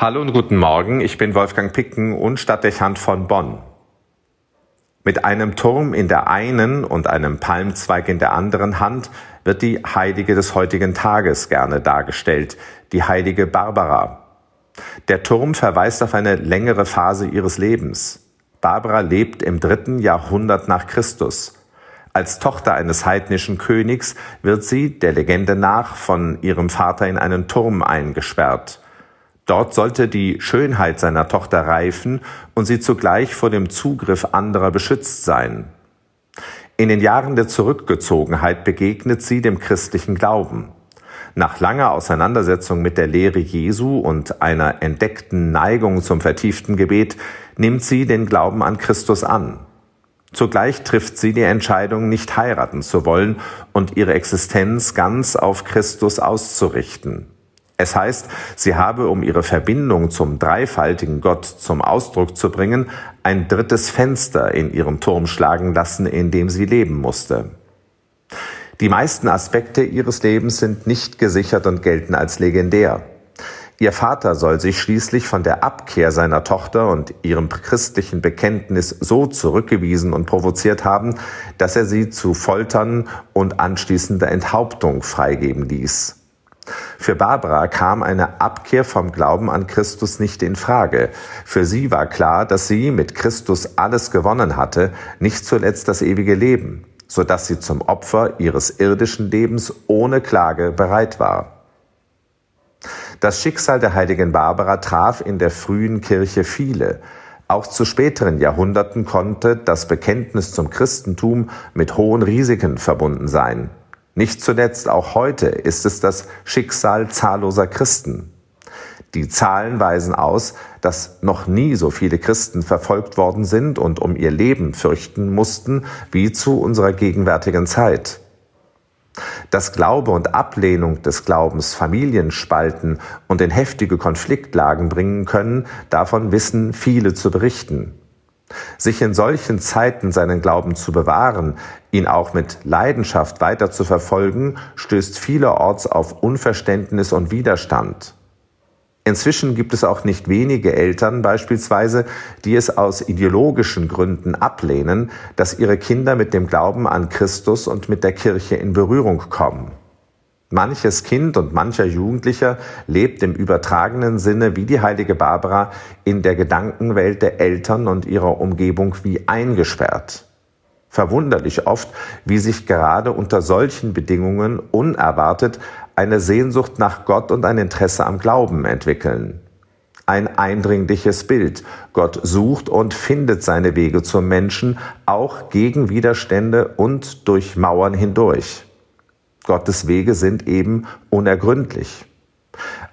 Hallo und guten Morgen, ich bin Wolfgang Picken und Stadtdechant von Bonn. Mit einem Turm in der einen und einem Palmzweig in der anderen Hand wird die Heilige des heutigen Tages gerne dargestellt, die heilige Barbara. Der Turm verweist auf eine längere Phase ihres Lebens. Barbara lebt im dritten Jahrhundert nach Christus. Als Tochter eines heidnischen Königs wird sie, der Legende nach, von ihrem Vater in einen Turm eingesperrt. Dort sollte die Schönheit seiner Tochter reifen und sie zugleich vor dem Zugriff anderer beschützt sein. In den Jahren der Zurückgezogenheit begegnet sie dem christlichen Glauben. Nach langer Auseinandersetzung mit der Lehre Jesu und einer entdeckten Neigung zum vertieften Gebet nimmt sie den Glauben an Christus an. Zugleich trifft sie die Entscheidung, nicht heiraten zu wollen und ihre Existenz ganz auf Christus auszurichten. Es heißt, sie habe, um ihre Verbindung zum dreifaltigen Gott zum Ausdruck zu bringen, ein drittes Fenster in ihrem Turm schlagen lassen, in dem sie leben musste. Die meisten Aspekte ihres Lebens sind nicht gesichert und gelten als legendär. Ihr Vater soll sich schließlich von der Abkehr seiner Tochter und ihrem christlichen Bekenntnis so zurückgewiesen und provoziert haben, dass er sie zu Foltern und anschließender Enthauptung freigeben ließ. Für Barbara kam eine Abkehr vom Glauben an Christus nicht in Frage. Für sie war klar, dass sie mit Christus alles gewonnen hatte, nicht zuletzt das ewige Leben, so dass sie zum Opfer ihres irdischen Lebens ohne Klage bereit war. Das Schicksal der heiligen Barbara traf in der frühen Kirche viele. Auch zu späteren Jahrhunderten konnte das Bekenntnis zum Christentum mit hohen Risiken verbunden sein. Nicht zuletzt auch heute ist es das Schicksal zahlloser Christen. Die Zahlen weisen aus, dass noch nie so viele Christen verfolgt worden sind und um ihr Leben fürchten mussten wie zu unserer gegenwärtigen Zeit. Dass Glaube und Ablehnung des Glaubens Familien spalten und in heftige Konfliktlagen bringen können, davon wissen viele zu berichten. Sich in solchen Zeiten seinen Glauben zu bewahren, ihn auch mit Leidenschaft weiter zu verfolgen, stößt vielerorts auf Unverständnis und Widerstand. Inzwischen gibt es auch nicht wenige Eltern beispielsweise, die es aus ideologischen Gründen ablehnen, dass ihre Kinder mit dem Glauben an Christus und mit der Kirche in Berührung kommen. Manches Kind und mancher Jugendlicher lebt im übertragenen Sinne wie die heilige Barbara in der Gedankenwelt der Eltern und ihrer Umgebung wie eingesperrt. Verwunderlich oft, wie sich gerade unter solchen Bedingungen unerwartet eine Sehnsucht nach Gott und ein Interesse am Glauben entwickeln. Ein eindringliches Bild. Gott sucht und findet seine Wege zum Menschen, auch gegen Widerstände und durch Mauern hindurch. Gottes Wege sind eben unergründlich.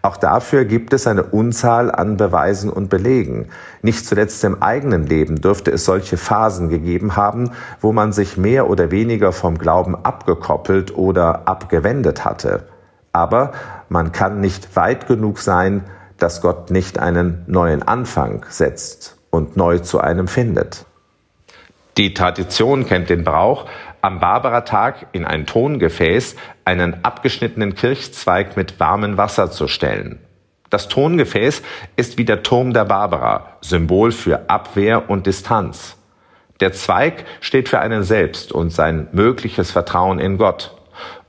Auch dafür gibt es eine Unzahl an Beweisen und Belegen. Nicht zuletzt im eigenen Leben dürfte es solche Phasen gegeben haben, wo man sich mehr oder weniger vom Glauben abgekoppelt oder abgewendet hatte. Aber man kann nicht weit genug sein, dass Gott nicht einen neuen Anfang setzt und neu zu einem findet. Die Tradition kennt den Brauch, am Barbaratag in ein Tongefäß einen abgeschnittenen Kirchzweig mit warmem Wasser zu stellen. Das Tongefäß ist wie der Turm der Barbara, Symbol für Abwehr und Distanz. Der Zweig steht für einen selbst und sein mögliches Vertrauen in Gott.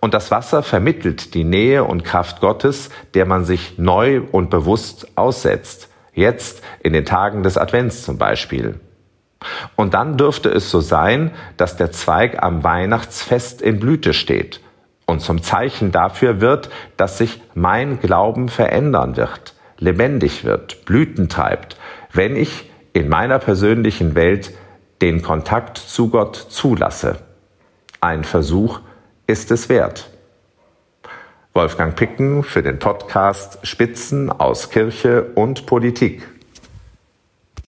Und das Wasser vermittelt die Nähe und Kraft Gottes, der man sich neu und bewusst aussetzt. Jetzt in den Tagen des Advents zum Beispiel. Und dann dürfte es so sein, dass der Zweig am Weihnachtsfest in Blüte steht und zum Zeichen dafür wird, dass sich mein Glauben verändern wird, lebendig wird, Blüten treibt, wenn ich in meiner persönlichen Welt den Kontakt zu Gott zulasse. Ein Versuch ist es wert. Wolfgang Picken für den Podcast Spitzen aus Kirche und Politik.